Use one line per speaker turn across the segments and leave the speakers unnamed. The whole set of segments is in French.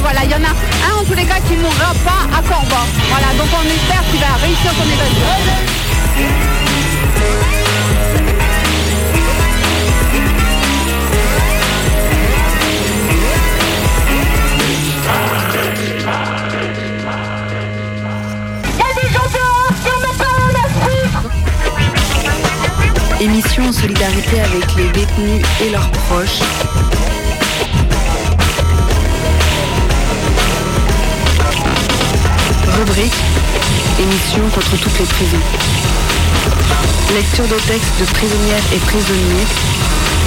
Voilà, il y en a un en tous les cas qui ne mourra pas à Corba. Voilà, donc on espère qu'il va réussir son évasion.
Émission en solidarité avec les détenus et leurs proches. Rubrique Émission contre toutes les prisons. Lecture de textes de prisonnières et prisonniers.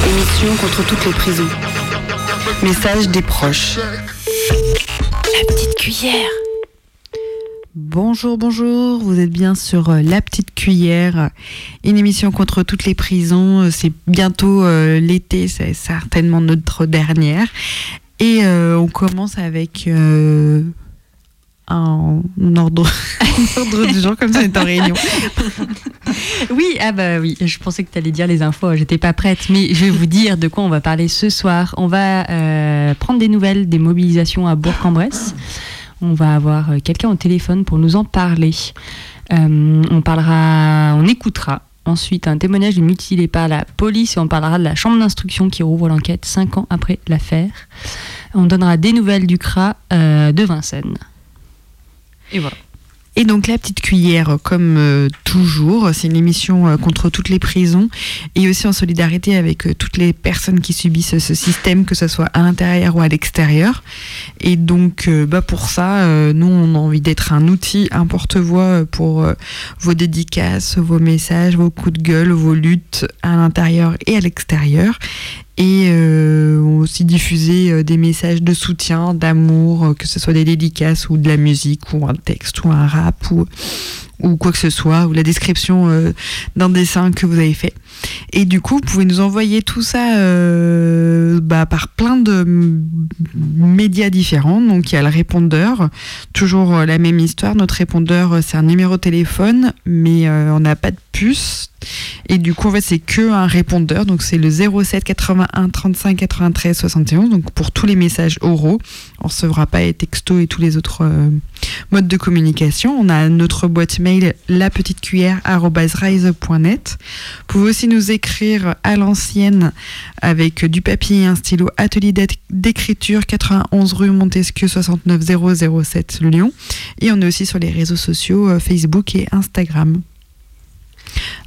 Émission contre toutes les prisons. Message des proches. La petite cuillère.
Bonjour, bonjour, vous êtes bien sur euh, La Petite Cuillère, une émission contre toutes les prisons. Euh, C'est bientôt euh, l'été, c'est certainement notre dernière. Et euh, on commence avec un ordre, du jour, comme ça on est en réunion.
Oui, ah bah oui, je pensais que tu allais dire les infos, j'étais pas prête, mais je vais vous dire de quoi on va parler ce soir. On va prendre des nouvelles des mobilisations à Bourg-en-Bresse. On va avoir quelqu'un au téléphone pour nous en parler. Euh, on parlera, on écoutera ensuite un témoignage mutilé par la police et on parlera de la chambre d'instruction qui rouvre l'enquête cinq ans après l'affaire. On donnera des nouvelles du CRA euh, de Vincennes. Et voilà.
Et donc la petite cuillère, comme euh, toujours, c'est une émission euh, contre toutes les prisons et aussi en solidarité avec euh, toutes les personnes qui subissent ce système, que ce soit à l'intérieur ou à l'extérieur. Et donc bah, pour ça, nous on a envie d'être un outil, un porte-voix pour vos dédicaces, vos messages, vos coups de gueule, vos luttes à l'intérieur et à l'extérieur. Et euh, aussi diffuser euh, des messages de soutien, d'amour, euh, que ce soit des dédicaces ou de la musique ou un texte ou un rap ou, ou quoi que ce soit, ou la description euh, d'un dessin que vous avez fait. Et du coup, vous pouvez nous envoyer tout ça euh, bah, par plein de médias différents. Donc il y a le répondeur, toujours euh, la même histoire. Notre répondeur, euh, c'est un numéro de téléphone, mais on n'a pas de puce. Et du coup, c'est que un répondeur. Donc c'est le 07 81 35 93 71. Donc pour tous les messages oraux, on recevra pas les textos et tous les autres euh, modes de communication. On a notre boîte mail lapetitecuillère@rise.net. Vous pouvez aussi nous écrire à l'ancienne avec du papier et un stylo atelier d'écriture 91 rue Montesquieu 69 007 Lyon. Et on est aussi sur les réseaux sociaux euh, Facebook et Instagram.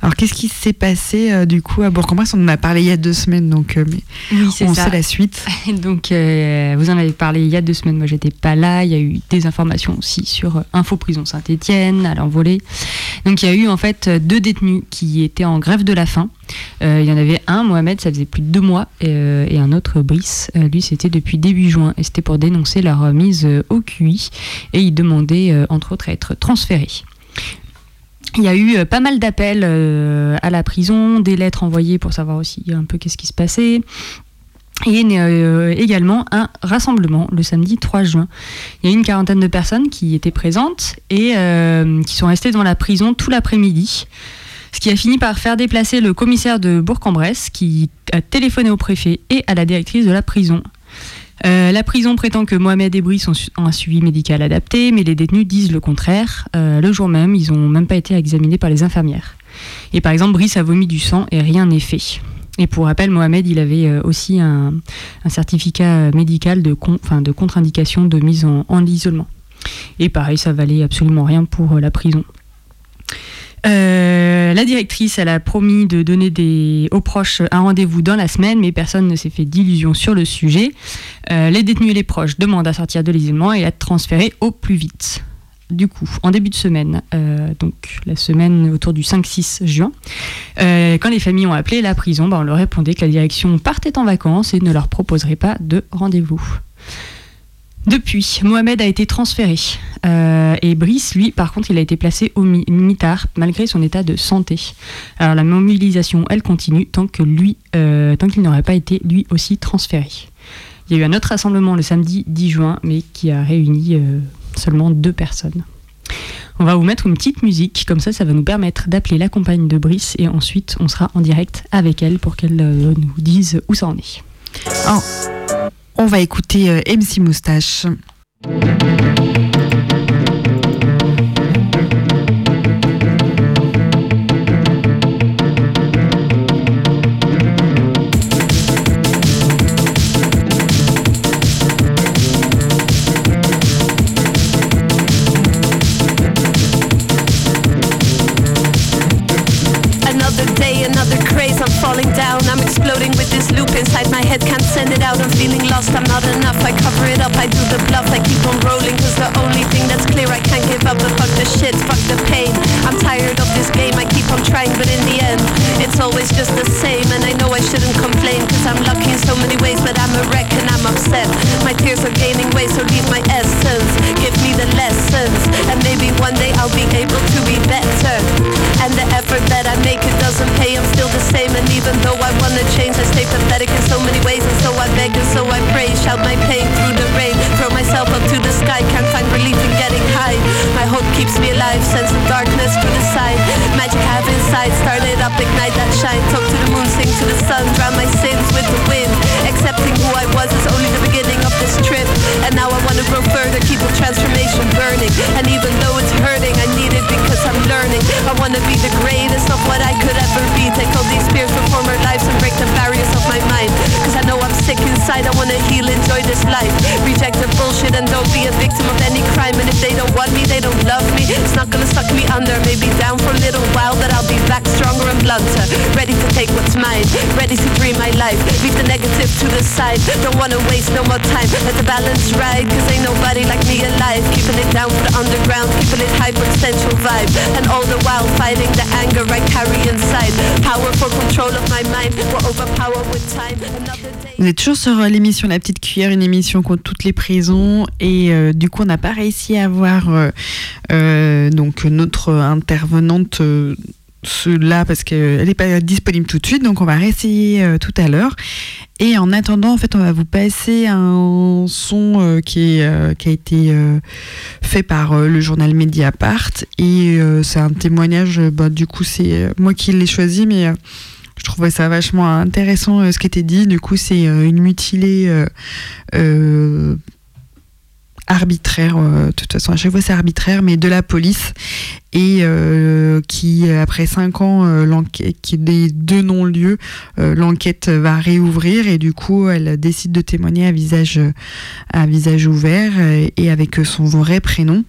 Alors qu'est-ce qui s'est passé euh, du coup à Bourg-en-Bresse? On en a parlé il y a deux semaines, donc euh, mais
Oui, c'est
on
ça.
sait la suite.
Donc, euh, vous en avez parlé il y a deux semaines. Moi, j'étais pas là. Il y a eu des informations aussi sur Info Prison Saint-Étienne, à l'envolée. Donc, il y a eu en fait deux détenus qui étaient en grève de la faim. Il y en avait un, Mohamed, ça faisait plus de deux mois, et un autre, Brice. Lui, c'était depuis début juin, et c'était pour dénoncer leur mise au QI. Et il demandait, entre autres, à être transféré. Il y a eu euh, pas mal d'appels euh, à la prison, des lettres envoyées pour savoir aussi un peu qu'est-ce qui se passait. Et euh, également un rassemblement le samedi 3 juin. Il y a eu une quarantaine de personnes qui étaient présentes et qui sont restées dans la prison tout l'après-midi. Ce qui a fini par faire déplacer le commissaire de Bourg-en-Bresse qui a téléphoné au préfet et à la directrice de la prison. Euh, la prison prétend que Mohamed et Brice ont, un suivi médical adapté, mais les détenus disent le contraire. Euh, le jour même, ils n'ont même pas été examinés par les infirmières. Et par exemple, Brice a vomi du sang et rien n'est fait. Et pour rappel, Mohamed, il avait euh, aussi un, certificat médical de, contre-indication de mise en, en isolement. Et pareil, ça valait absolument rien pour la prison. La directrice, a promis de donner aux proches un rendez-vous dans la semaine, mais personne ne s'est fait d'illusions sur le sujet. Euh, les détenus et les proches demandent à sortir de l'isolement et à être transférés au plus vite. Du coup, en début de semaine, euh, donc la semaine autour du 5-6 juin, euh, quand les familles ont appelé la prison, bah, on leur répondait que la direction partait en vacances et ne leur proposerait pas de rendez-vous. Depuis, Mohamed a été transféré. Euh, et Brice, lui, par contre, il a été placé au mitard malgré son état de santé. Alors la mobilisation, elle continue tant que lui, euh, tant qu'il n'aurait pas été lui aussi transféré. Il y a eu un autre rassemblement le samedi 10 juin, mais qui a réuni euh, seulement deux personnes. On va vous mettre une petite musique, comme ça, ça va nous permettre d'appeler la compagne de Brice et ensuite on sera en direct avec elle pour qu'elle nous dise où ça en est.
Oh. On va écouter euh, MC Moustache.
On rolling cause the only thing that's clear I can't give up. But fuck the shit, fuck the pain. I'm tired of this game, I keep on trying But in the end, it's always just the same And I know I shouldn't complain Cause I'm lucky in so many ways But I'm a wreck and I'm upset. My tears are gaining weight so leave my essence. Give me the lessons And maybe one day I'll be able to be better. And the effort that I make, it doesn't pay I'm still the same. And even though I wanna change I stay pathetic in so many ways. And so I beg and so I pray Shout my pain through the rain. Throw myself up to the sky Can't find relief in getting high. My hope keeps me alive Sense of darkness to the side. Magic I have inside Started up, ignite that shine Talk to the moon, sing to the sun Drown my sins with the wind. Accepting who I was is only the beginning this trip And now I wanna grow further Keep the transformation burning. And even though it's hurting I need it because I'm learning. I wanna be the greatest of what I could ever be. Take all these fears from former lives And break the barriers of my mind. Cause I know I'm sick inside I wanna heal, enjoy this life. Reject the bullshit and don't be a victim of any crime. And if they don't want me, they don't love me. It's not gonna suck me under Maybe down for a little while But I'll be back stronger and blunter. Ready to take what's mine Ready to dream my life. Leave the negative to the side. Don't wanna waste no more time Let the balance ride Cause ain't nobody like me alive. Keeping it down for the underground Keeping it vibe. And all the while fighting the anger I carry inside. Power control of my mind Will overpower with time.
Toujours sur euh, l'émission La Petite Cuillère, une émission contre toutes les prisons. Et euh, du coup, on n'a pas réussi à avoir euh, notre intervenante là parce qu'elle n'est pas disponible tout de suite. Donc, on va réessayer euh, tout à l'heure. Et en attendant, en fait, on va vous passer un son euh, qui, est, euh, qui a été fait par le journal Mediapart. Et c'est un témoignage, bah, du coup, c'est moi qui l'ai choisi, mais je trouvais ça vachement intéressant ce qui était dit. Du coup, c'est une mutilée arbitraire. de toute façon, à chaque fois, c'est arbitraire, mais de la police. Et euh, qui, après cinq ans, euh, qui des deux non-lieux, euh, l'enquête va réouvrir et du coup, elle décide de témoigner à visage, à visage ouvert et avec son vrai prénom.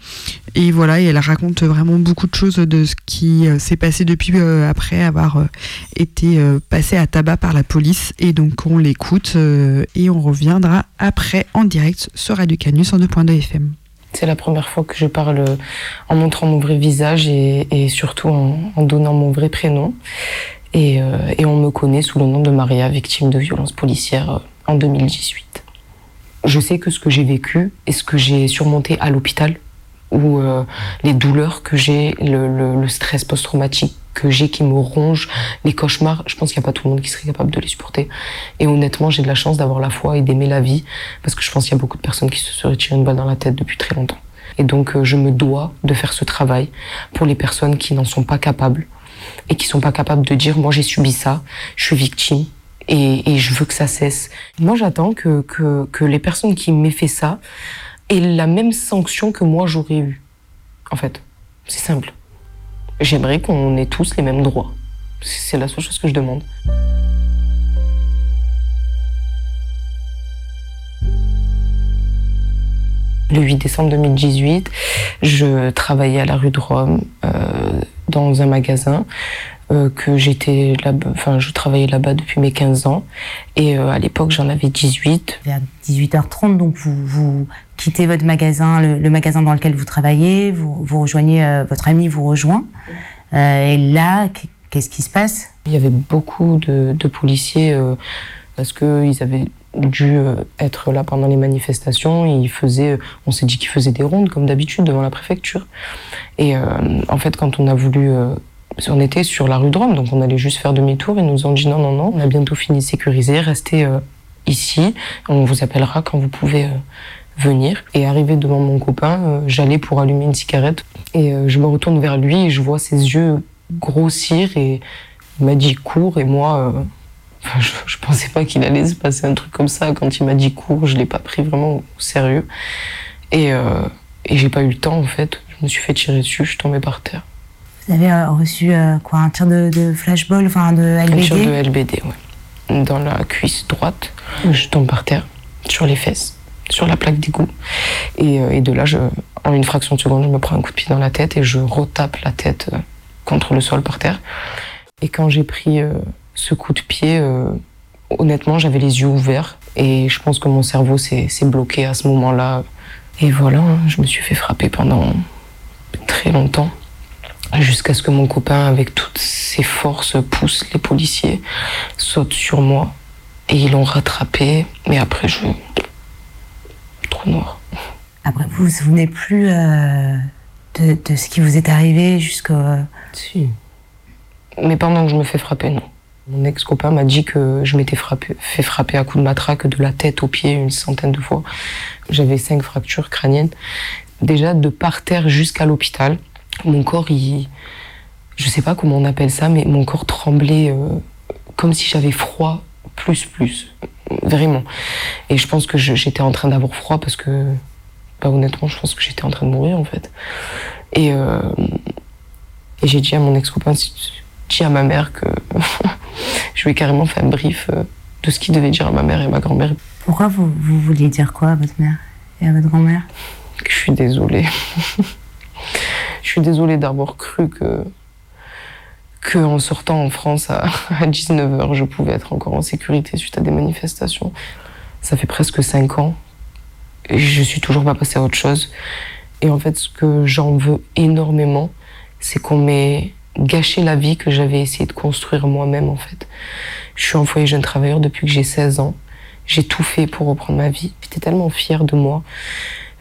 Et voilà, elle raconte vraiment beaucoup de choses de ce qui s'est passé depuis après avoir été euh, passé à tabac par la police. Et donc, on l'écoute et on reviendra après en direct sur Radio Canus en 2.2 FM.
C'est la première fois que je parle en montrant mon vrai visage et, surtout en, donnant mon vrai prénom. Et, euh, et on me connaît sous le nom de Maria, victime de violences policières euh, en 2018. Je sais que ce que j'ai vécu et ce que j'ai surmonté à l'hôpital, ou euh, les douleurs que j'ai, le stress post-traumatique que j'ai qui me ronge, les cauchemars, je pense qu'il n'y a pas tout le monde qui serait capable de les supporter. Et honnêtement, j'ai de la chance d'avoir la foi et d'aimer la vie, parce que je pense qu'il y a beaucoup de personnes qui se seraient tiré une balle dans la tête depuis très longtemps. Et donc, euh, je me dois de faire ce travail pour les personnes qui n'en sont pas capables et qui sont pas capables de dire, moi j'ai subi ça, je suis victime. Et, et je veux que ça cesse. Moi, j'attends que, que, que les personnes qui m'aient fait ça aient la même sanction que moi j'aurais eu. En fait, c'est simple. J'aimerais qu'on ait tous les mêmes droits. C'est la seule chose que je demande. Le 8 décembre 2018, je travaillais à la rue de Rome euh, dans un magasin euh, que j'étais là, enfin je travaillais là-bas depuis mes 15 ans et euh, à l'époque j'en avais 18.
Vers 18h30, donc vous, vous quittez votre magasin, le, le magasin dans lequel vous travaillez, vous, vous rejoignez, euh, votre ami vous rejoint. Et là, qu'est-ce qui se passe?
Il y avait beaucoup de, de policiers parce qu'ils avaient dû être là pendant les manifestations. Et il faisait, on s'est dit qu'il faisait des rondes comme d'habitude devant la préfecture. Et euh, en fait, quand on a voulu, euh, on était sur la rue de Rome, donc on allait juste faire demi-tour. Ils nous ont dit non, non, non, on a bientôt fini de sécuriser, restez euh, ici. On vous appellera quand vous pouvez euh, venir. Et arrivé devant mon copain, euh, j'allais pour allumer une cigarette et je me retourne vers lui et je vois ses yeux grossir et il m'a dit cours et moi. je, je pensais pas qu'il allait se passer un truc comme ça. Quand il m'a dit cours, je l'ai pas pris vraiment au sérieux. Et, et j'ai pas eu le temps, en fait. Je me suis fait tirer dessus, je suis tombée par terre.
Vous avez euh, reçu euh, quoi Un tir de, flashball, enfin de
Un tir de
LBD
LBD, ouais. Dans la cuisse droite. Je tombe par terre, sur les fesses, sur la plaque d'égout. Et, euh, et de là, je, en une fraction de seconde, je me prends un coup de pied dans la tête et je retape la tête contre le sol par terre. Et quand j'ai pris ce coup de pied, honnêtement, j'avais les yeux ouverts. Et je pense que mon cerveau s'est s'est bloqué à ce moment-là. Et voilà, hein, je me suis fait frapper pendant très longtemps. Jusqu'à ce que mon copain, avec toutes ses forces, pousse les policiers, saute sur moi. Et ils l'ont rattrapé. Mais après, je. Trop noir.
Après, vous vous souvenez plus euh, de, de ce qui vous est arrivé jusqu'au.
Si. Mais pendant que je me fais frapper, non. Mon ex-copain m'a dit que je m'étais fait frapper à coups de matraque de la tête aux pieds une centaine de fois. J'avais cinq fractures crâniennes. Déjà, de par terre jusqu'à l'hôpital, mon corps, il... je sais pas comment on appelle ça, mais mon corps tremblait euh, comme si j'avais froid, plus, plus. Vraiment. Et je pense que j'étais en train d'avoir froid parce que, bah, honnêtement, je pense que j'étais en train de mourir, en fait. Et, euh, et j'ai dit à mon ex-copain, dis à ma mère que je lui ai carrément fait un brief euh, de ce qu'il devait dire à ma mère et ma grand-mère,
Pourquoi vous, vous vouliez dire quoi à votre mère et à votre grand-mère?
Que je suis désolée. je suis désolée d'avoir cru que, que en sortant en France à, à 19h, je pouvais être encore en sécurité suite à des manifestations. Ça fait presque 5 ans et je suis toujours pas passée à autre chose. Et en fait, ce que j'en veux énormément, c'est qu'on m'ait gâché la vie que j'avais essayé de construire moi-même en fait. Je suis en foyer jeune travailleur depuis que j'ai 16 ans. J'ai tout fait pour reprendre ma vie. J'étais tellement fière de moi.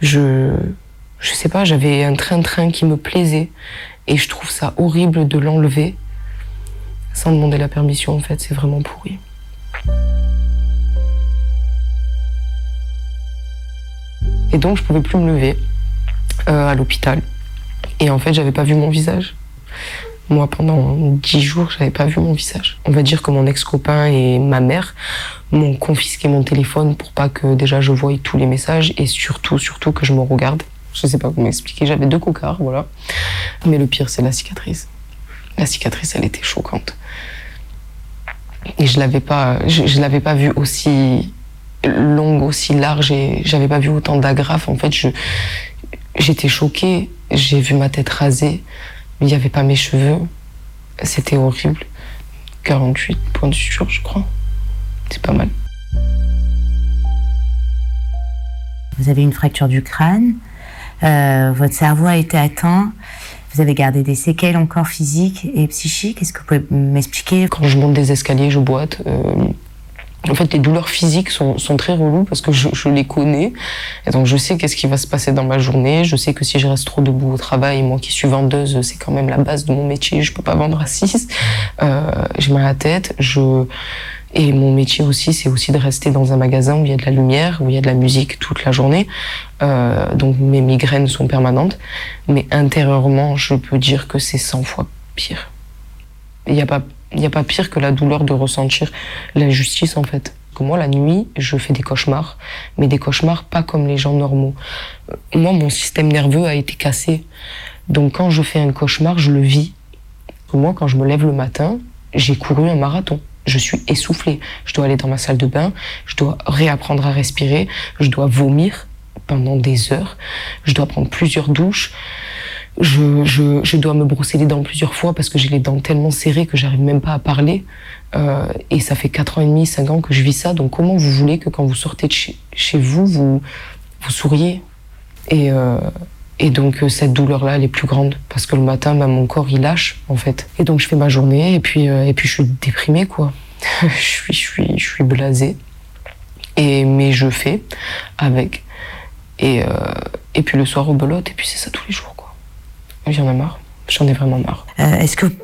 Je, je sais pas, j'avais un train-train qui me plaisait et je trouve ça horrible de l'enlever sans demander la permission en fait, c'est vraiment pourri. Et donc je pouvais plus me lever euh, à l'hôpital. Et en fait, j'avais pas vu mon visage. Moi, pendant dix jours, j'avais pas vu mon visage. On va dire que mon ex-copain et ma mère m'ont confisqué mon téléphone pour pas que déjà je voie tous les messages et surtout, surtout que je me regarde. Je sais pas comment expliquer, j'avais deux cocards, voilà. Mais le pire, c'est la cicatrice. La cicatrice, elle était choquante. Et je l'avais pas, je, l'avais pas vue aussi longue, aussi large et j'avais pas vu autant d'agrafes. En fait, je, j'étais choquée. J'ai vu ma tête rasée. Il n'y avait pas mes cheveux. C'était horrible. 48 points de suture, je crois. C'est pas mal.
Vous avez une fracture du crâne, euh, votre cerveau a été atteint, vous avez gardé des séquelles encore physiques et psychiques. Est-ce que vous pouvez m'expliquer
Quand je monte des escaliers, je boite. Euh, en fait, les douleurs physiques sont, très reloues parce que je, les connais. Et donc, je sais qu'est-ce qui va se passer dans ma journée. Je sais que si je reste trop debout au travail, moi qui suis vendeuse, c'est quand même la base de mon métier. Je peux pas vendre 6. Euh, j'ai mal à la tête. Je... Et mon métier aussi, c'est aussi de rester dans un magasin où il y a de la lumière, où il y a de la musique toute la journée. Euh, donc, mes migraines sont permanentes. Mais intérieurement, je peux dire que c'est 100 fois pire. Il n'y a pas il a pas pire que la douleur de ressentir l'injustice en fait. Que moi la nuit, je fais des cauchemars, mais des cauchemars pas comme les gens normaux. Euh, Moi, mon système nerveux a été cassé. Donc quand je fais un cauchemar, je le vis. Moi, quand je me lève le matin, j'ai couru un marathon. Je suis essoufflée. Je dois aller dans ma salle de bain, je dois réapprendre à respirer, je dois vomir pendant des heures, je dois prendre plusieurs douches je, je, je dois me brosser les dents plusieurs fois parce que j'ai les dents tellement serrées que j'arrive même pas à parler. Euh, et ça fait 4 ans et demi, 5 ans que je vis ça. Donc comment vous voulez que quand vous sortez de chez, chez vous, vous, vous souriez? Et, euh, et donc euh, cette douleur-là, elle est plus grande parce que le matin, bah, mon corps, il lâche en fait. Et donc je fais ma journée et puis, euh, et puis je suis déprimée quoi. je, suis, je, suis, je suis blasée. Et, mais je fais avec. Et, euh, et puis le soir au belote, et puis c'est ça tous les jours, quoi. J'en ai marre. J'en ai vraiment marre.
Est-ce que vous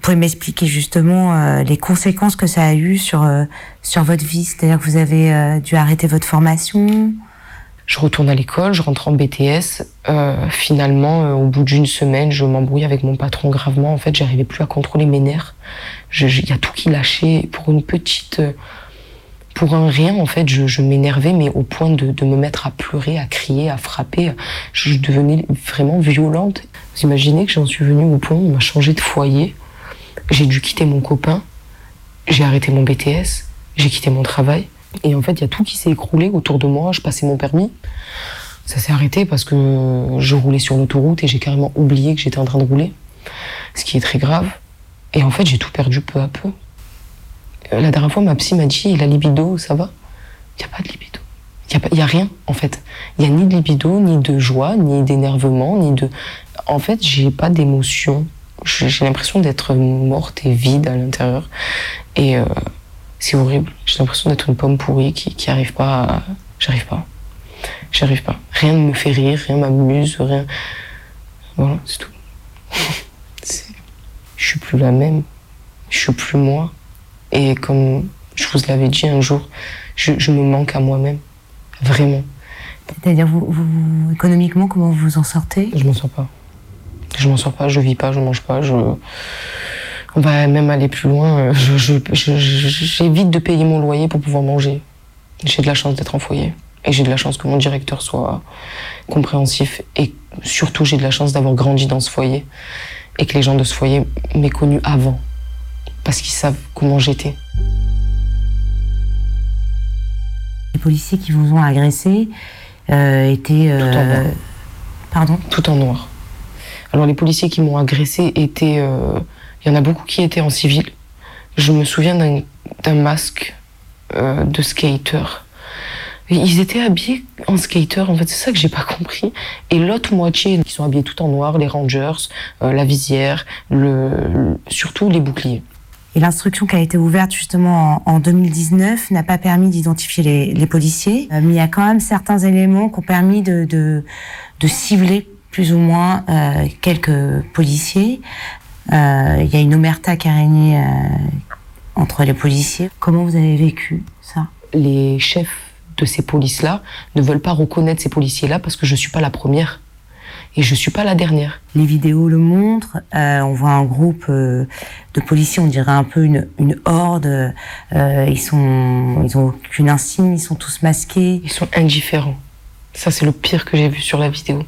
pouvez m'expliquer justement les conséquences que ça a eu sur, sur votre vie? C'est-à-dire que vous avez dû arrêter votre formation?
Je retourne à l'école, je rentre en BTS. Euh, finalement, euh, au bout d'une semaine, je m'embrouille avec mon patron gravement. En fait, j'arrivais plus à contrôler mes nerfs. Il y a tout qui lâchait pour une petite. euh, pour un rien, en fait, je, je m'énervais, mais au point de, de me mettre à pleurer, à crier, à frapper. Je devenais vraiment violente. Vous imaginez que j'en suis venue au point où on m'a changé de foyer. J'ai dû quitter mon copain. J'ai arrêté mon BTS. J'ai quitté mon travail. Et en fait, il y a tout qui s'est écroulé autour de moi. Je passais mon permis. Ça s'est arrêté parce que je roulais sur l'autoroute et j'ai carrément oublié que j'étais en train de rouler. Ce qui est très grave. Et en fait, j'ai tout perdu peu à peu. Euh, La dernière fois, ma psy m'a dit la libido, ça va? Il n'y a pas de libido. Il n'y a, a rien, en fait. Il n'y a ni de libido, ni de joie, ni d'énervement, ni de. En fait, j'ai pas d'émotion. J'ai l'impression d'être morte et vide à l'intérieur. Et euh, c'est horrible. J'ai l'impression d'être une pomme pourrie qui, qui arrive pas à... J'arrive pas. J'arrive pas. Rien ne me fait rire, rien m'amuse, rien. Voilà, c'est tout. Je suis plus la même. Je suis plus moi. Et comme je vous l'avais dit un jour, je, je me manque à moi-même. Vraiment.
C'est-à-dire, vous, vous- économiquement, comment vous vous en sortez?
Je m'en sors pas. Je m'en sors pas, je vis pas, je mange pas, je. On va même aller plus loin. euh, je- je- je- je- J'évite de payer mon loyer pour pouvoir manger. J'ai de la chance d'être en foyer. Et j'ai de la chance que mon directeur soit compréhensif. Et surtout, j'ai de la chance d'avoir grandi dans ce foyer. Et que les gens de ce foyer m'aient connu avant. Parce qu'ils savent comment j'étais.
Les policiers qui vous ont agressé euh, étaient.
Tout en
euh,
noir.
Pardon?
Tout en noir. Alors les policiers qui m'ont agressé étaient, euh, il y en a beaucoup qui étaient en civil. Je me souviens d'un- masque euh, de skater. Ils étaient habillés en skater, en fait, c'est ça que j'ai pas compris. Et l'autre moitié, qui sont habillés tout en noir, les rangers, euh, la visière, le, surtout les boucliers.
Et l'instruction qui a été ouverte justement en, en 2019 n'a pas permis d'identifier les, policiers, Euh, mais il y a quand même certains éléments qui ont permis de, cibler plus ou moins quelques policiers. Euh, Il y a une omerta qui a régné euh, entre les policiers. Comment vous avez vécu ça?
Les chefs de ces polices-là ne veulent pas reconnaître ces policiers-là parce que je suis pas la première. Et je suis pas la dernière.
Les vidéos le montrent. euh, on voit un groupe euh, de policiers, on dirait un peu une, une horde. euh, ils sont, ils ont aucune insigne, ils sont tous masqués.
Ils sont indifférents. Ça, c'est le pire que j'ai vu sur la vidéo.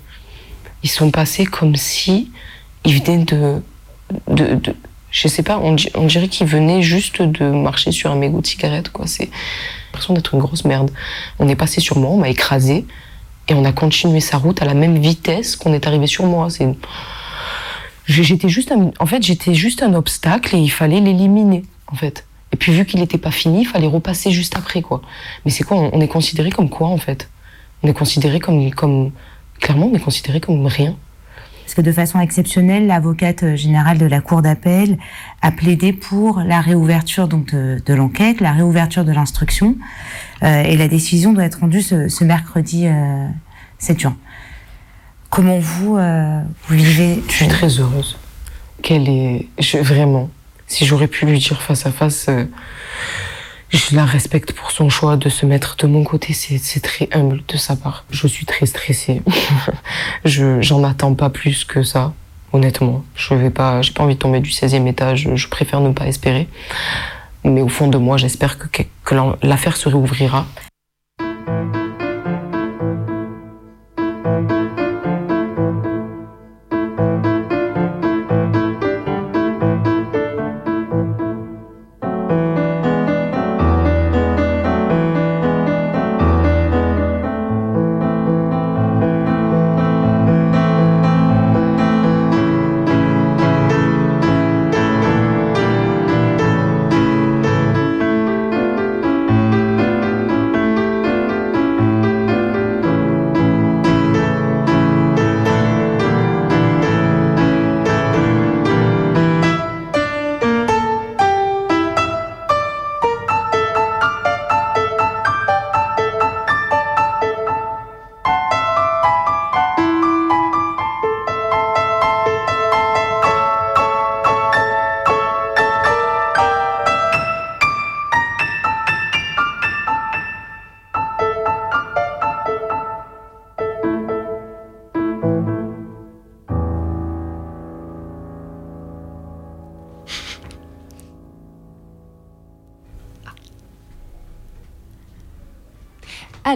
Ils sont passés comme si ils venaient de. De, de je sais pas, on, di- on dirait qu'ils venaient juste de marcher sur un mégot de cigarette, quoi. C'est l'impression d'être une grosse merde. On est passé sur moi, on m'a écrasé, et on a continué sa route à la même vitesse qu'on est arrivé sur moi. C'est. J'étais juste un, en fait, j'étais juste un obstacle et il fallait l'éliminer, en fait. Et puis vu qu'il n'était pas fini, il fallait repasser juste après, quoi. Mais c'est quoi on, on est considéré comme quoi, en fait? On est considéré comme, comme, clairement, on est considéré comme rien.
Parce que de façon exceptionnelle, l'avocate euh, générale de la Cour d'appel a plaidé pour la réouverture donc de, de l'enquête, la réouverture de l'instruction, euh, et la décision doit être rendue ce, ce mercredi euh, 7 juin. Comment vous, euh, vous vivez
Je suis très heureuse qu'elle est. Je, vraiment, si j'aurais pu lui dire face à face, euh, je la respecte pour son choix de se mettre de mon côté. C'est très humble de sa part. Je suis très stressée. je J'en attends pas plus que ça, honnêtement. Je vais pas. J'ai pas envie de tomber du 16e étage. Je préfère ne pas espérer. Mais au fond de moi, j'espère que, que, l'affaire se réouvrira.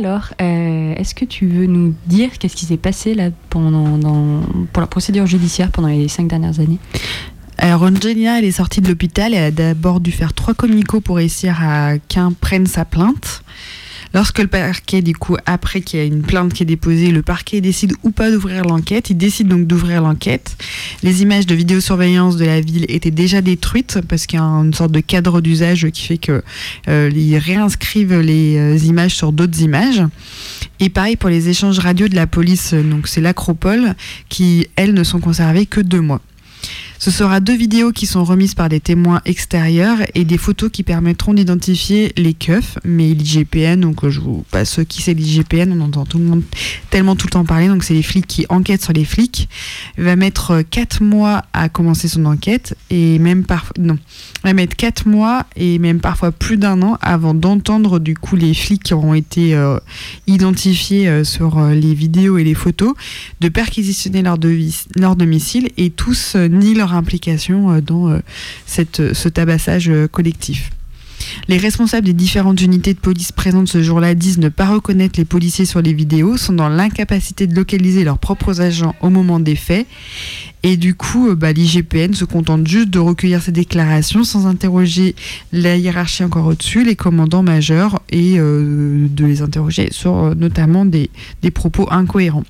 Alors, euh, est-ce que tu veux nous dire qu'est-ce qui s'est passé là pendant, pour la procédure judiciaire pendant les cinq dernières années?
Alors Angelina, elle est sortie de l'hôpital. Elle a d'abord dû faire trois communicaux pour réussir à qu'un prenne sa plainte. Lorsque le parquet, du coup, après qu'il y a une plainte qui est déposée, le parquet décide ou pas d'ouvrir l'enquête. Il décide donc d'ouvrir l'enquête. Les images de vidéosurveillance de la ville étaient déjà détruites parce qu'il y a une sorte de cadre d'usage qui fait que euh, ils réinscrivent les euh, images sur d'autres images. Et pareil pour les échanges radio de la police, donc c'est l'Acropole, qui elles ne sont conservées que deux mois. Ce sera deux vidéos qui sont remises par des témoins extérieurs et des photos qui permettront d'identifier les keufs, mais l'IGPN, donc euh, je vous passe qui c'est l'IGPN, on entend tout le monde tellement tout le temps parler, donc c'est les flics qui enquêtent sur les flics, va mettre euh, quatre mois à commencer son enquête et même parfois, non, va mettre quatre mois et même parfois plus d'un an avant d'entendre du coup les flics qui auront été euh, identifiés euh, sur euh, les vidéos et les photos, de perquisitionner leur, leur domicile et tous euh, nient implication euh, dans euh, cette, ce tabassage euh, collectif. Les responsables des différentes unités de police présentes ce jour-là disent ne pas reconnaître les policiers sur les vidéos, sont dans l'incapacité de localiser leurs propres agents au moment des faits. Et du coup, euh, bah, l'IGPN se contente juste de recueillir ces déclarations sans interroger la hiérarchie encore au-dessus, les commandants majeurs, et euh, de les interroger sur euh, notamment des, des propos incohérents.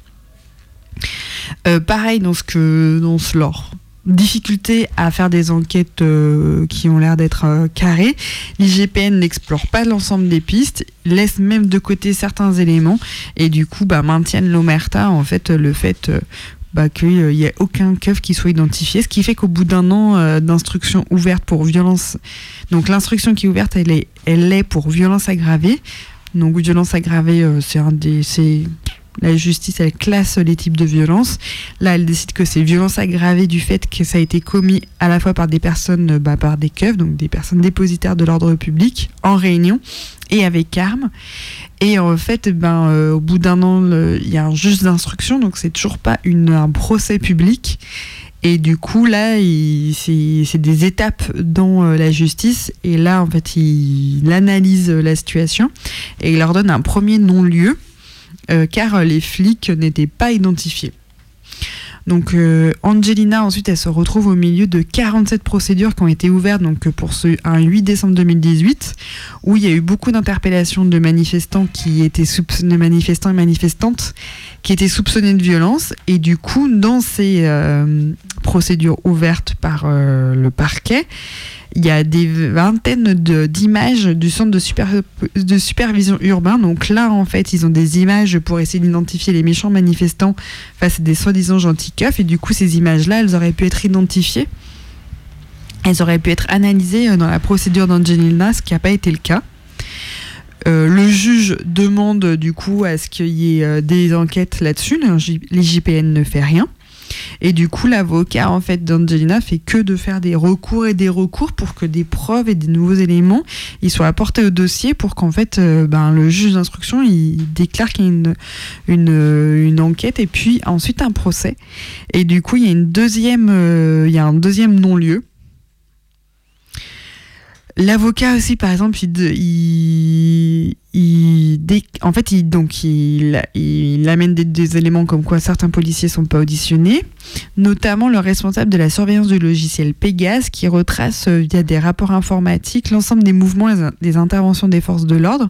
Euh, pareil dans ce que dans ce leur difficulté à faire des enquêtes euh, qui ont l'air d'être euh, carrées. L'IGPN n'explore pas l'ensemble des pistes, laisse même de côté certains éléments et du coup bah, maintiennent l'omerta en fait le fait euh, bah, qu'il n'y ait aucun keuf qui soit identifié, ce qui fait qu'au bout d'un an d'instruction ouverte pour violence, donc l'instruction qui est ouverte, elle est, elle est pour violence aggravée. Donc violence aggravée, c'est un des, la justice, elle classe les types de violences. Là, elle décide que c'est violence aggravée du fait que ça a été commis à la fois par des personnes, euh, bah, par des keufs, donc des personnes dépositaires de l'ordre public, en réunion et avec armes. Et en fait, ben, euh, au bout d'un an, il y a un juge d'instruction, donc c'est toujours pas un procès public. Et du coup, là, c'est des étapes dans euh, la justice. Et là, en fait, il, il analyse la situation et il leur donne un premier non-lieu, car euh, les flics n'étaient pas identifiés. Donc euh, Angelina ensuite elle se retrouve au milieu de 47 procédures qui ont été ouvertes donc euh, pour ce un 8 décembre 2018 où il y a eu beaucoup d'interpellations de manifestants qui étaient soupçonnés manifestants et manifestantes qui étaient soupçonnés de violence et du coup dans ces euh, procédures ouvertes par le parquet il y a des vingtaines d'images du centre de, de supervision urbain. Donc là, en fait, ils ont des images pour essayer d'identifier les méchants manifestants face à des soi-disant gentils Et du coup, ces images-là, elles auraient pu être identifiées. Elles auraient pu être analysées euh, dans la procédure d'Angelina, ce qui n'a pas été le cas. Euh, le juge demande du coup à ce qu'il y ait euh, des enquêtes là-dessus. L'IGPN ne fait rien. Et du coup, l'avocat en fait d'Angelina fait que de faire des recours et des recours pour que des preuves et des nouveaux éléments ils soient apportés au dossier pour qu'en fait euh, ben, le juge d'instruction il déclare qu'il y a une, une, une enquête et puis ensuite un procès. Et du coup, il y a une deuxième, euh, il y a un deuxième non-lieu. L'avocat aussi, par exemple, il, il, il en fait, il, donc, il, il amène des, éléments comme quoi certains policiers sont pas auditionnés, notamment le responsable de la surveillance du logiciel Pégase, qui retrace euh, via des rapports informatiques l'ensemble des mouvements, des interventions des forces de l'ordre.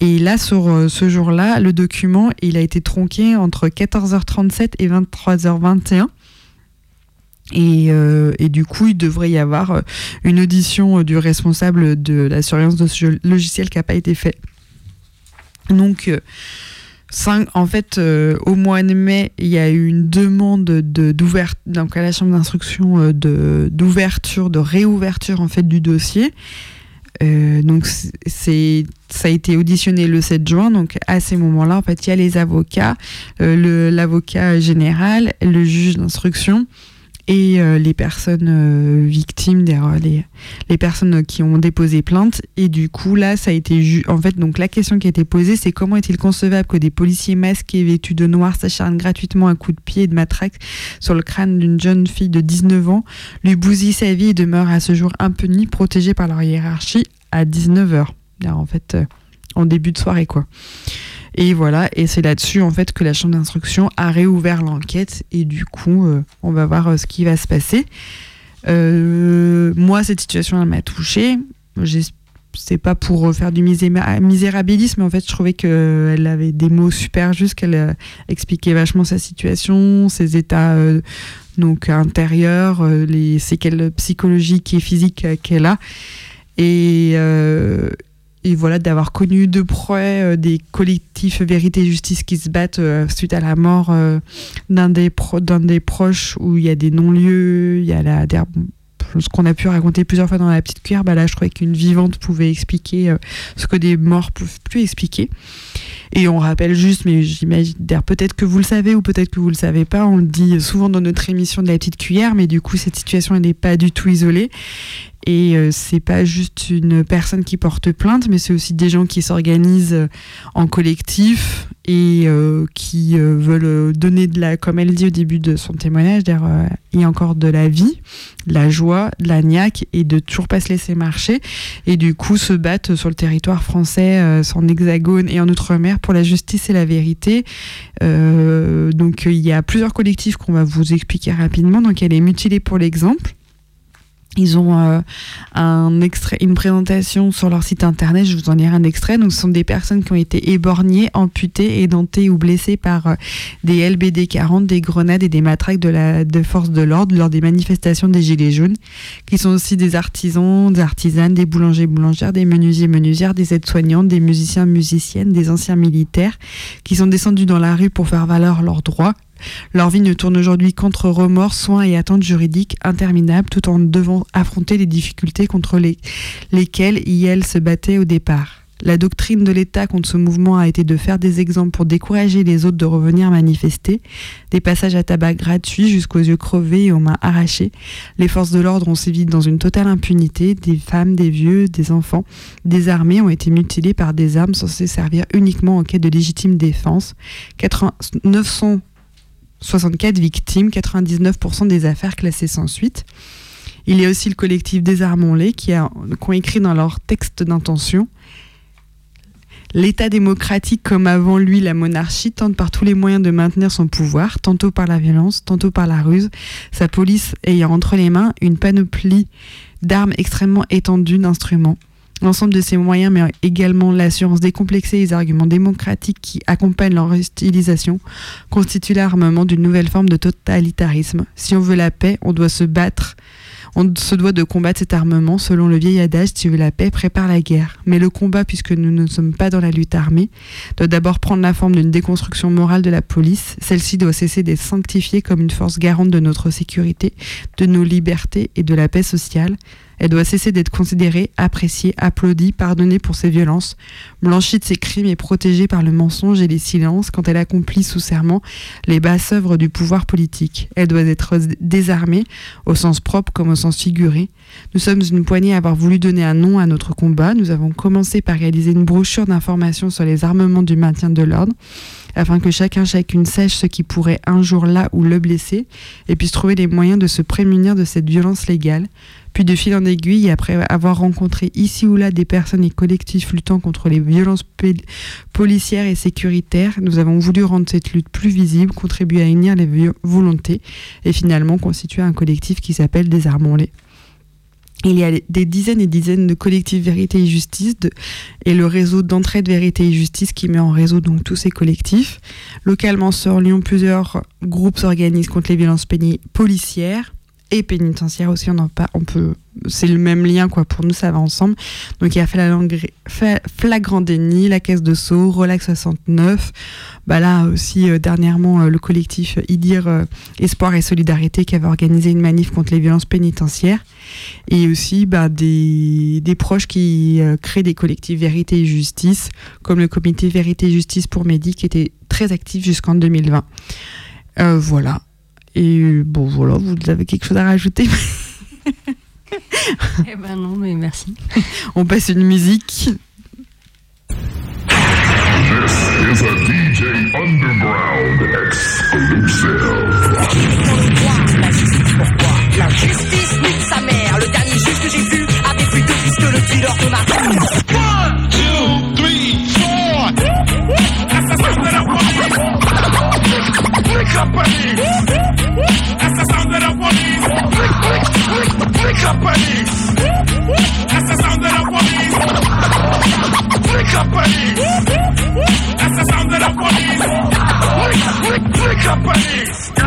Et là, sur euh, ce jour-là, le document, il a été tronqué entre 14h37 et 23h21. Et, euh, et du coup, il devrait y avoir une audition du responsable de la surveillance de ce logiciel qui n'a pas été fait. Donc, euh, en fait, euh, au mois de mai, il y a eu une demande de d'ouverture, donc à la chambre d'instruction, euh, d'ouverture, de réouverture en fait du dossier. Donc ça a été auditionné le 7 juin. Donc à ces moments-là, en fait, il y a les avocats, l'avocat général, le juge d'instruction et euh, les personnes euh, victimes, les, les personnes qui ont déposé plainte. Et du coup, là, ça a été ju- en fait donc la question qui a été posée, c'est comment est-il concevable que des policiers masqués vêtus de noir s'acharnent gratuitement à coups de pied et de matraque sur le crâne d'une jeune fille de 19 ans, lui bousillent sa vie et demeurent à ce jour impunis, protégés par leur hiérarchie à 19h. En fait, euh, en début de soirée, quoi. Et voilà, et c'est là-dessus en fait que la chambre d'instruction a réouvert l'enquête et du coup, euh, on va voir euh, ce qui va se passer. Euh, moi, cette situation, elle m'a touchée. C'est pas pour faire du misérabilisme, mais en fait, je trouvais qu'elle avait des mots super justes, qu'elle expliquait vachement sa situation, ses états donc intérieurs, les séquelles psychologiques et physiques qu'elle a. Et, et voilà d'avoir connu de près euh, des collectifs Vérité et Justice qui se battent euh, suite à la mort euh, d'un des, des proches où il y a des non-lieux, il y a la, ce qu'on a pu raconter plusieurs fois dans la petite cuillère, bah là je croyais qu'une vivante pouvait expliquer ce que des morts peuvent plus expliquer. Et on rappelle juste, mais j'imagine, peut-être que vous le savez ou peut-être que vous le savez pas, on le dit souvent dans notre émission de la petite cuillère, mais du coup cette situation n'est pas du tout isolée. Et euh, c'est pas juste une personne qui porte plainte, mais c'est aussi des gens qui s'organisent euh, en collectif et euh, qui veulent donner de la, comme elle dit au début de son témoignage, il y a encore de la vie, de la joie, de la niaque et de toujours pas se laisser marcher. Et du coup se battent sur le territoire français, en hexagone et en outre-mer pour la justice et la vérité. donc il y a plusieurs collectifs qu'on va vous expliquer rapidement. Donc elle est mutilée pour l'exemple. Ils ont euh, un extrait, une présentation sur leur site internet. Je vous en lirai un extrait. Donc, ce sont des personnes qui ont été éborgnées, amputées, édentées ou blessées par euh, des LBD 40, des grenades et des matraques de la de force de l'ordre lors des manifestations des Gilets jaunes, qui sont aussi des artisans, des artisanes, des boulangers, boulangères, des menuisiers, menuisières, des aides-soignantes, des musiciens, musiciennes, des anciens militaires, qui sont descendus dans la rue pour faire valoir leurs droits leur vie ne tourne aujourd'hui qu'entre remords, soins et attentes juridiques interminables, tout en devant affronter les difficultés contre lesquelles IEL se battait au départ. La doctrine de l'État contre ce mouvement a été de faire des exemples pour décourager les autres de revenir manifester, des passages à tabac gratuits jusqu'aux yeux crevés et aux mains arrachées. Les forces de l'ordre ont sévi dans une totale impunité, des femmes, des vieux, des enfants, des armées ont été mutilées par des armes censées servir uniquement en quête de légitime défense. 900 64 victimes, 99% des affaires classées sans suite. Il y a aussi le collectif Désarmons-les qui, a, ont écrit dans leur texte d'intention L'État démocratique, comme avant lui la monarchie, tente par tous les moyens de maintenir son pouvoir, tantôt par la violence, tantôt par la ruse, sa police ayant entre les mains une panoplie d'armes extrêmement étendues d'instruments. L'ensemble de ces moyens, mais également l'assurance décomplexée et les arguments démocratiques qui accompagnent leur utilisation, constituent l'armement d'une nouvelle forme de totalitarisme. Si on veut la paix, on doit se battre on se doit de combattre cet armement selon le vieil adage si tu veux la paix, prépare la guerre. Mais le combat, puisque nous ne sommes pas dans la lutte armée, doit d'abord prendre la forme d'une déconstruction morale de la police. Celle-ci doit cesser d'être sanctifiée comme une force garante de notre sécurité, de nos libertés et de la paix sociale. Elle doit cesser d'être considérée, appréciée, applaudie, pardonnée pour ses violences, blanchie de ses crimes et protégée par le mensonge et les silences quand elle accomplit sous serment les basses œuvres du pouvoir politique. Elle doit être désarmée, au sens propre comme au sens figuré. Nous sommes une poignée à avoir voulu donner un nom à notre combat. Nous avons commencé par réaliser une brochure d'information sur les armements du maintien de l'ordre afin que chacun chacune sache ce qui pourrait un jour là ou le blesser et puisse trouver les moyens de se prémunir de cette violence légale. Puis de fil en aiguille, après avoir rencontré ici ou là des personnes et collectifs luttant contre les violences policières et sécuritaires, nous avons voulu rendre cette lutte plus visible, contribuer à unir les volontés et finalement constituer un collectif qui s'appelle Désarmons-les. Il y a des dizaines et dizaines de collectifs Vérité et Justice et le réseau d'entraide Vérité et Justice qui met en réseau donc tous ces collectifs. Localement sur Lyon, plusieurs groupes s'organisent contre les violences policières et pénitentiaire aussi, on en pas, on peut, c'est le même lien quoi. Pour nous, ça va ensemble. Donc il y a flagrant déni, la caisse de saut, Relax 69. Bah là aussi euh, dernièrement euh, le collectif IDIR euh, Espoir et Solidarité qui avait organisé une manif contre les violences pénitentiaires et aussi bah, des, des proches qui créent des collectifs Vérité et Justice comme le comité Vérité et Justice pour Mehdi qui était très actif jusqu'en 2020. voilà. Et bon, voilà, vous avez quelque chose à rajouter?
Eh ben non, mais merci.
On passe une musique.
This is a DJ Underground exclusive.
La justice, pourquoi La justice nique sa mère. Le dernier juge que j'ai vu avait plus de fils que le dealer de ma
company. That's the sound of the police. Free company. That's the sound of the police. Free company. That's the sound of the police. Free company. Free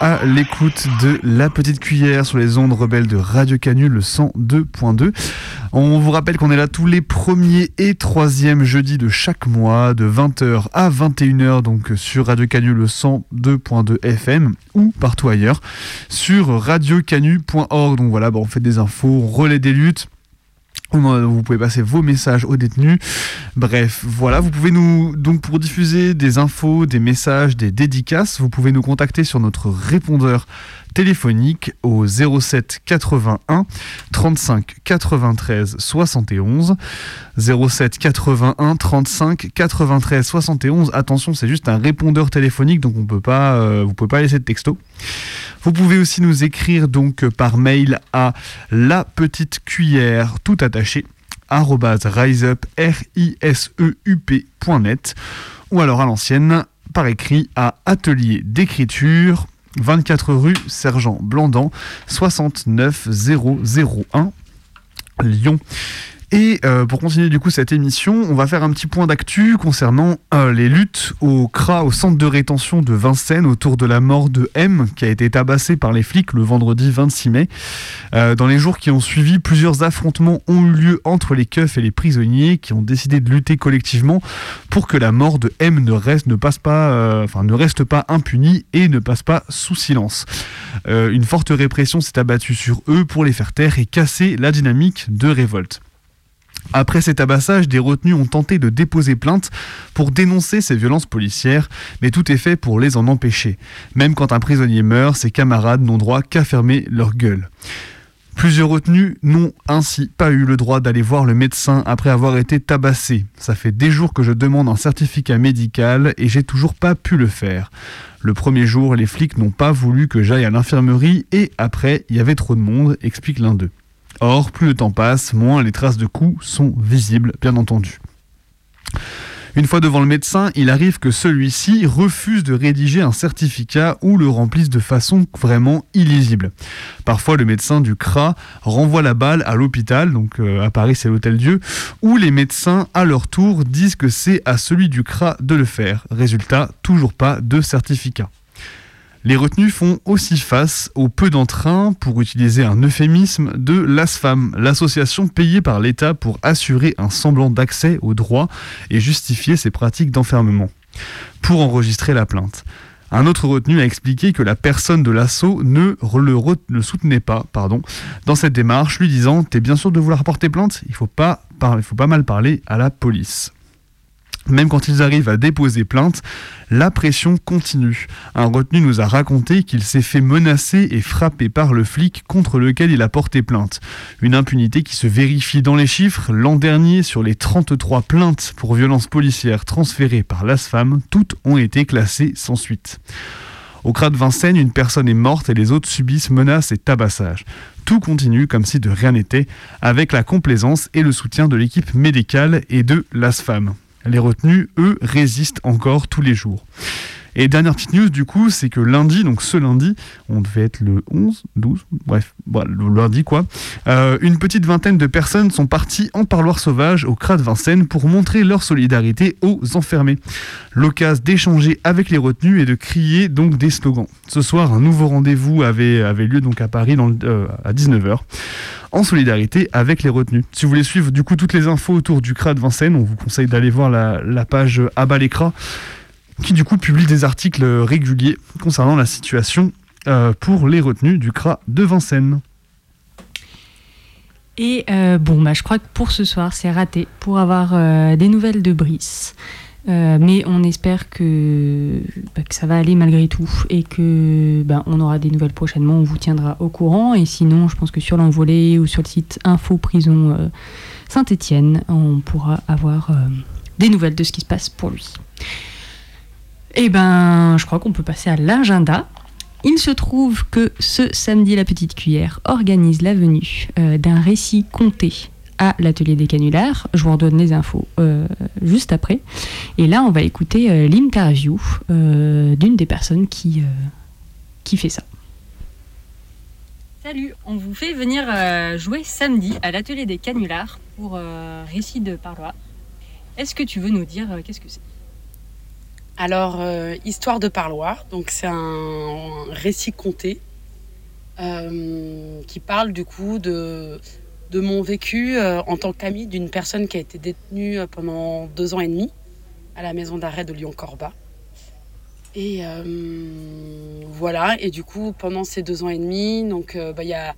à l'écoute de La Petite Cuillère sur les ondes rebelles de Radio Canu, le 102.2. On vous rappelle qu'on est là tous les premiers et troisièmes jeudis de chaque mois, de 20h à 21h, donc sur Radio Canu, le 102.2 FM ou partout ailleurs, sur radiocanu.org. Donc voilà, bah, on fait des infos, relais des luttes. Vous pouvez passer vos messages aux détenus. Bref, voilà, vous pouvez nous donc pour diffuser des infos, des messages, des dédicaces, vous pouvez nous contacter sur notre répondeur téléphonique au 07 81 35 93 71 07 81 35 93 71 attention c'est juste un répondeur téléphonique donc on peut pas euh, vous pouvez pas laisser de texto. Vous pouvez aussi nous écrire donc par mail à la petite cuillère tout attaché arrobase riseup r i s e ou alors à l'ancienne par écrit à atelier d'écriture 24 rue Sergent Blandan 69001 Lyon. Et euh, pour continuer du coup cette émission, on va faire un petit point d'actu concernant euh, les luttes au CRA, au centre de rétention de Vincennes, autour de la mort de M, qui a été tabassé par les flics le vendredi 26 mai. Euh, dans les jours qui ont suivi, plusieurs affrontements ont eu lieu entre les keufs et les prisonniers, qui ont décidé de lutter collectivement pour que la mort de M ne reste, ne passe pas, enfin ne reste pas impunie et ne passe pas sous silence. Une forte répression s'est abattue sur eux pour les faire taire et casser la dynamique de révolte. Après cet abassage, des retenus ont tenté de déposer plainte pour dénoncer ces violences policières, mais tout est fait pour les en empêcher. Même quand un prisonnier meurt, ses camarades n'ont droit qu'à fermer leur gueule. Plusieurs retenus n'ont ainsi pas eu le droit d'aller voir le médecin après avoir été tabassés. Ça fait des jours que je demande un certificat médical et j'ai toujours pas pu le faire. Le premier jour, les flics n'ont pas voulu que j'aille à l'infirmerie et après, il y avait trop de monde, explique l'un d'eux. Or, plus le temps passe, moins les traces de coups sont visibles, bien entendu. Une fois devant le médecin, il arrive que celui-ci refuse de rédiger un certificat ou le remplisse de façon vraiment illisible. Parfois, le médecin du CRA renvoie la balle à l'hôpital, donc euh, à Paris c'est l'Hôtel Dieu, où les médecins, à leur tour, disent que c'est à celui du CRA de le faire. Résultat, toujours pas de certificat. Les retenus font aussi face au peu d'entrain, pour utiliser un euphémisme, de l'ASFAM, l'association payée par l'État pour assurer un semblant d'accès aux droits et justifier ses pratiques d'enfermement, pour enregistrer la plainte. Un autre retenu a expliqué que la personne de l'assaut ne le, soutenait pas pardon, dans cette démarche, lui disant T'es bien sûr de vouloir porter plainte? Il il faut pas mal parler à la police. Même quand ils arrivent à déposer plainte, la pression continue. Un retenu nous a raconté qu'il s'est fait menacer et frapper par le flic contre lequel il a porté plainte. Une impunité qui se vérifie dans les chiffres. L'an dernier, sur les 33 plaintes pour violences policières transférées par l'ASFAM, toutes ont été classées sans suite. Au CRA de Vincennes, une personne est morte et les autres subissent menaces et tabassages. Tout continue comme si de rien n'était, avec la complaisance et le soutien de l'équipe médicale et de l'ASFAM. Les retenus, eux, résistent encore tous les jours. Et dernière petite news, du coup, c'est que lundi, donc ce lundi, on devait être le 11, 12, bref, le lundi quoi, euh, une petite vingtaine de personnes sont parties en parloir sauvage au CRA de Vincennes pour montrer leur solidarité aux enfermés. L'occasion d'échanger avec les retenus et de crier donc des slogans. Ce soir, un nouveau rendez-vous avait, avait lieu donc à Paris euh, à 19h en solidarité avec les retenus. Si vous voulez suivre du coup toutes les infos autour du CRA de Vincennes, on vous conseille d'aller voir la, page Abat l'écra qui du coup publie des articles réguliers concernant la situation euh, pour les retenus du CRA de Vincennes.
Et euh, bon, bah, je crois que pour ce soir, c'est raté pour avoir euh, des nouvelles de Brice. Mais on espère que, bah, que ça va aller malgré tout et que bah, on aura des nouvelles prochainement. On vous tiendra au courant. Et sinon, je pense que sur l'envolée ou sur le site Info Prison Saint-Étienne, on pourra avoir des nouvelles de ce qui se passe pour lui. Et ben, je crois qu'on peut passer à l'agenda. Il se trouve que ce samedi, la petite cuillère organise la venue euh, d'un récit conté à l'atelier des canulars. Je vous redonne les infos euh, juste après. Et là, on va écouter euh, l'interview d'une des personnes qui, qui fait ça. Salut, on vous fait venir jouer samedi à l'atelier des canulars pour récit de parloir. Est-ce que tu veux nous dire qu'est-ce que c'est?
Alors, euh, Histoire de parloir, donc c'est un récit conté euh, qui parle du coup de, mon vécu euh, en tant qu'ami d'une personne qui a été détenue pendant deux ans et demi à la maison d'arrêt de Lyon-Corba. Et voilà, et du coup, pendant ces deux ans et demi, donc, bah, y a,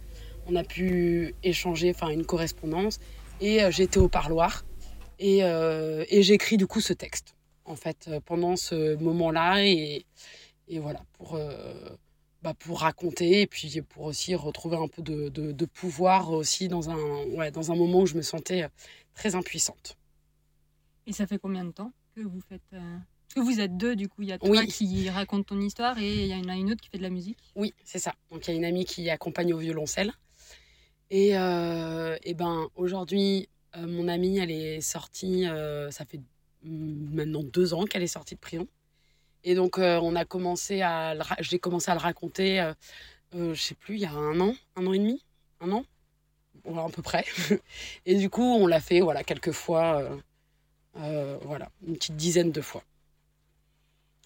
on a pu échanger une correspondance. Et j'étais au parloir. Et, et j'écris du coup ce texte en fait euh, pendant ce moment-là et, et voilà pour euh, bah, pour raconter et puis pour aussi retrouver un peu de, de- de pouvoir aussi dans un ouais, dans un moment où je me sentais euh, très impuissante.
Et ça fait combien de temps que vous faites euh, que vous êtes deux, du coup, il y a toi
Oui.
qui raconte ton histoire et il y en a une autre qui fait de la musique.
Oui, c'est ça. Donc il y a une amie qui accompagne au violoncelle. Et, euh, et ben aujourd'hui, euh, mon amie, elle est sortie, ça fait maintenant deux ans qu'elle est sortie de prison. Et donc euh, on a commencé à, j'ai commencé à le raconter, euh, euh, je sais plus, il y a un an, un an et demi, un an, voilà, à peu près. et du coup, on l'a fait, voilà, quelques fois, euh, euh, voilà, une petite dizaine de fois.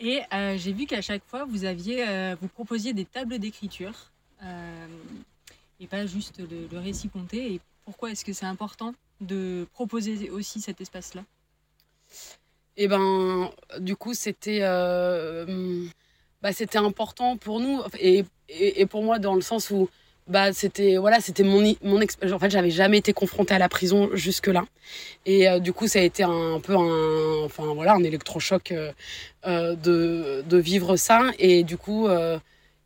Et j'ai vu qu'à chaque fois, vous aviez, vous proposiez des tables d'écriture et pas juste le, le récit compté. Et pourquoi est-ce que c'est important de proposer aussi cet espace-là?
Et ben, du coup, c'était euh, bah, c'était important pour nous et, et, pour moi dans le sens où bah, c'était voilà, c'était mon mon expérience. En fait, j'avais jamais été confrontée à la prison jusque là, et euh, du coup, ça a été un, peu un enfin voilà un électrochoc euh, de, de vivre ça et du coup.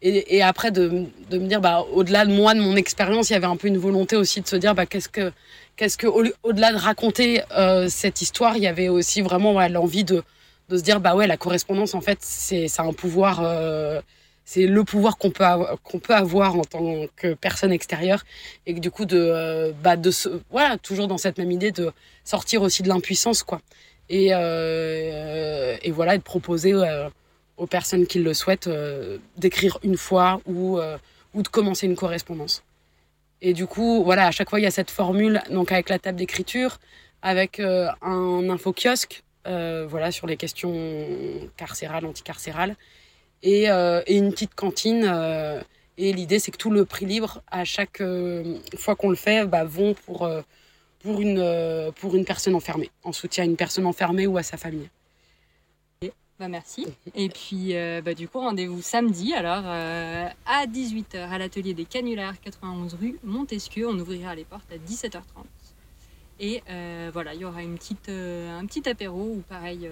Et, après de, me dire bah au-delà de moi de mon expérience il y avait un peu une volonté aussi de se dire bah qu'est-ce que qu'est-ce que au- au-delà de raconter euh, cette histoire il y avait aussi vraiment l'envie de se dire bah ouais la correspondance en fait c'est un pouvoir euh, c'est le pouvoir qu'on peut avoir, qu'on peut avoir en tant que personne extérieure. Et que du coup de euh, bah de voilà toujours dans cette même idée de sortir aussi de l'impuissance quoi. Et voilà de proposer aux personnes qui le souhaitent euh, d'écrire une fois ou euh, ou de commencer une correspondance et du coup voilà à chaque fois il y a cette formule donc avec la table d'écriture avec euh, un info kiosque euh, voilà, sur les questions carcérales, anticarcérales, et, et une petite cantine. et l'idée, c'est que tout le prix libre, à chaque fois qu'on le fait, bah, vont pour, pour, une, pour une personne enfermée, en soutien à une personne enfermée ou à sa famille.
Bah merci. Et puis euh, bah, du coup rendez-vous samedi alors euh, à 18h à l'atelier des canulars 91 rue Montesquieu. On ouvrira les portes à 17h30. Et euh, voilà, il y aura une petite, un petit apéro où pareil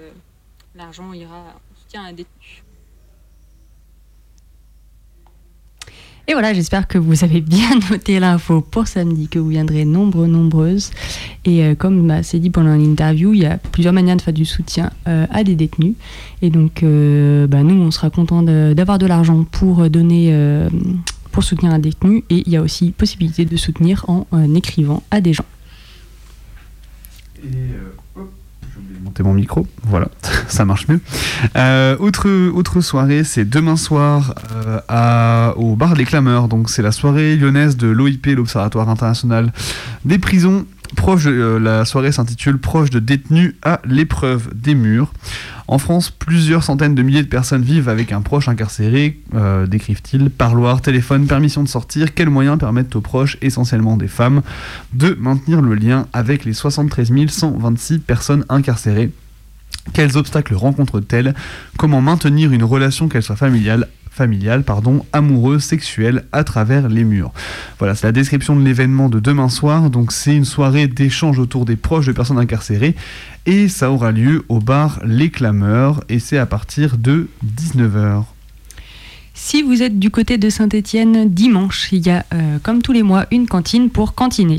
l'argent ira en soutien à un détenu. Et voilà, j'espère que vous avez bien noté l'info pour samedi, que vous viendrez nombreux, nombreuses. Et euh, comme bah, c'est dit pendant l'interview, il y a plusieurs manières de faire du soutien euh, à des détenus. Et donc, euh, bah, nous, on sera content d'avoir de, l'argent pour donner, pour soutenir un détenu. Et il y a aussi possibilité de soutenir en écrivant à des gens.
Et monter mon micro, voilà, ça marche mieux. Euh, autre, autre soirée, c'est demain soir euh, au bar Les Clameurs. Donc c'est la soirée lyonnaise de l'OIP, l'Observatoire international des prisons. Proche de- euh, la soirée s'intitule Proche de détenus à l'épreuve des murs. En France, plusieurs centaines de milliers de personnes vivent avec un proche incarcéré, euh, décrivent-ils. Parloir, téléphone, permission de sortir, quels moyens permettent aux proches, essentiellement des femmes, de maintenir le lien avec les 73 126 personnes incarcérées? Quels obstacles rencontrent-elles? Comment maintenir une relation, qu'elle soit familiale familiale, pardon, amoureuse, sexuelle, à travers les murs. Voilà, c'est la description de l'événement de demain soir. Donc c'est une soirée d'échange autour des proches de personnes incarcérées et ça aura lieu au bar Les Clameurs et c'est à partir de 19h.
Si vous êtes du côté de Saint-Étienne, dimanche, il y a, euh, comme tous les mois, une cantine pour cantiner.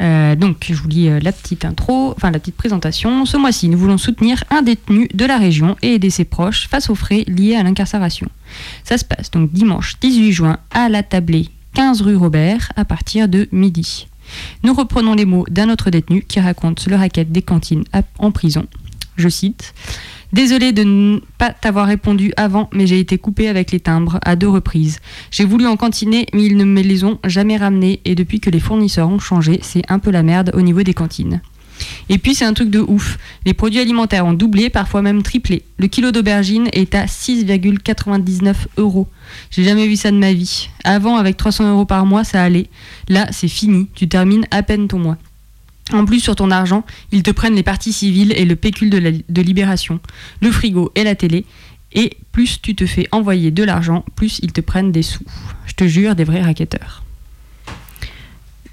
Euh, donc, je vous lis euh, la petite intro, enfin la petite présentation. Ce mois-ci, nous voulons soutenir un détenu de la région et aider ses proches face aux frais liés à l'incarcération. Ça se passe donc dimanche 18 juin à la Tablée, 15 rue Robert, à partir de midi. Nous reprenons les mots d'un autre détenu qui raconte le racket des cantines en prison. Je cite Désolé de ne pas t'avoir répondu avant, mais j'ai été coupé avec les timbres à deux reprises. J'ai voulu en cantiner, mais ils ne me les ont jamais ramenés, et depuis que les fournisseurs ont changé, c'est un peu la merde au niveau des cantines. Et puis c'est un truc de ouf. Les produits alimentaires ont doublé, parfois même triplé. Le kilo d'aubergine est à 6,99 euros. J'ai jamais vu ça de ma vie. Avant, avec 300 euros par mois, ça allait. Là, c'est fini. Tu termines à peine ton mois. En plus, sur ton argent, ils te prennent les parties civiles et le pécule de, libération, le frigo et la télé. Et plus tu te fais envoyer de l'argent, plus ils te prennent des sous. Je te jure, des vrais raquetteurs.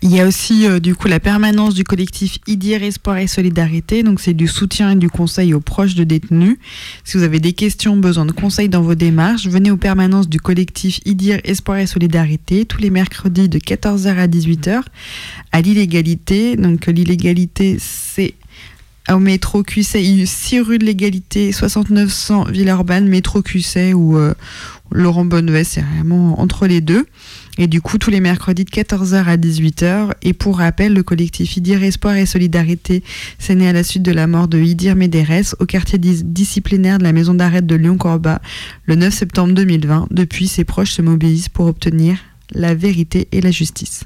Il y a aussi euh, du coup la permanence du collectif IDIR Espoir et Solidarité. Donc c'est du soutien et du conseil aux proches de détenus. Si vous avez des questions, besoin de conseils dans vos démarches, venez aux permanences du collectif IDIR Espoir et Solidarité tous les mercredis de 14h à 18h à l'illégalité. Donc l'illégalité c'est au métro QC, 6 rue de l'égalité, 6900 Villeurbanne, métro QC ou euh, Laurent Bonnevet, c'est vraiment entre les deux. Et du coup, tous les mercredis de 14h à 18h. Et pour rappel, le collectif Idir Espoir et Solidarité s'est né à la suite de la mort de Idir Médérès au quartier dis- disciplinaire de la maison d'arrêt de Lyon-Corba le 9 septembre 2020. Depuis, ses proches se mobilisent pour obtenir la vérité et la justice.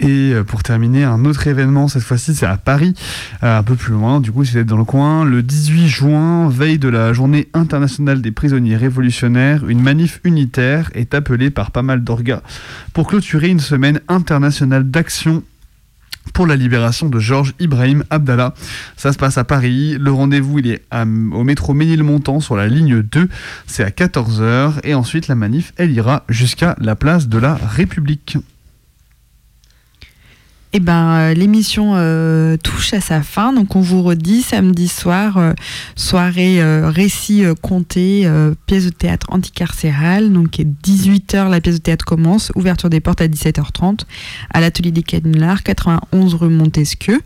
Et euh, pour terminer, un autre événement, cette fois-ci c'est à Paris, euh, un peu plus loin, du coup si vous êtes dans le coin, le 18 juin, veille de la journée internationale des prisonniers révolutionnaires, une manif unitaire est appelée par pas mal d'orgas pour clôturer une semaine internationale d'action pour la libération de Georges Ibrahim Abdallah. Ça se passe à Paris. Le rendez-vous, il est au métro Ménilmontant sur la ligne 2. C'est à 14h. Et ensuite, la manif, elle ira jusqu'à la place de la République.
Eh ben, euh, l'émission euh, touche à sa fin, donc on vous redit samedi soir, euh, soirée récit compté, pièce de théâtre anticarcérale, donc 18h la pièce de théâtre commence, ouverture des portes à 17h30, à l'atelier des canulars, 91 rue Montesquieu.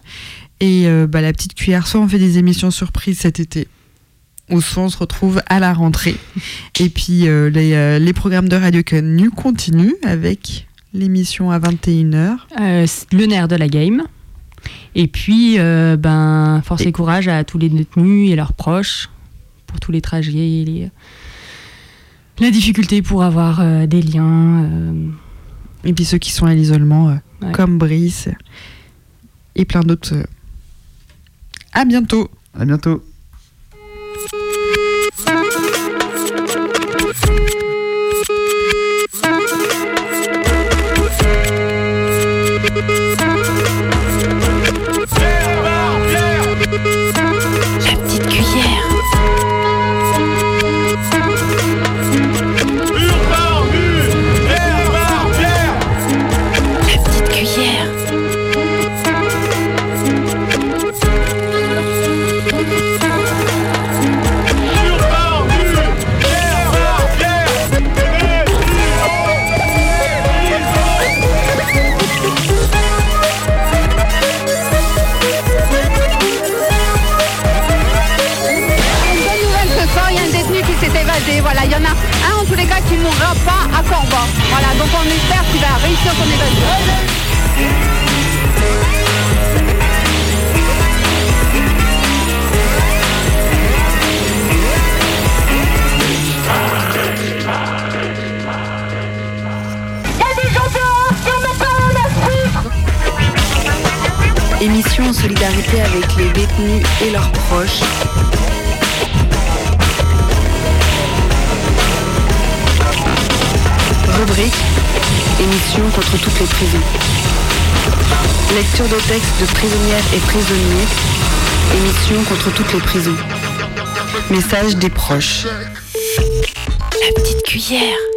Et bah, la petite cuillère, soit on fait des émissions surprises cet été, soit on se retrouve à la rentrée. Et puis les, les programmes de Radio Canu continuent avec l'émission à 21h.
Euh, le nerf de la game. Et puis, euh, ben, force et... courage à tous les détenus et leurs proches pour tous les trajets, les... la difficulté pour avoir euh, des liens. euh,
Et puis ceux qui sont à l'isolement, euh,
Ouais.
comme Brice et plein d'autres. À bientôt.
À bientôt.
Prisons. Message des proches.
La petite cuillère.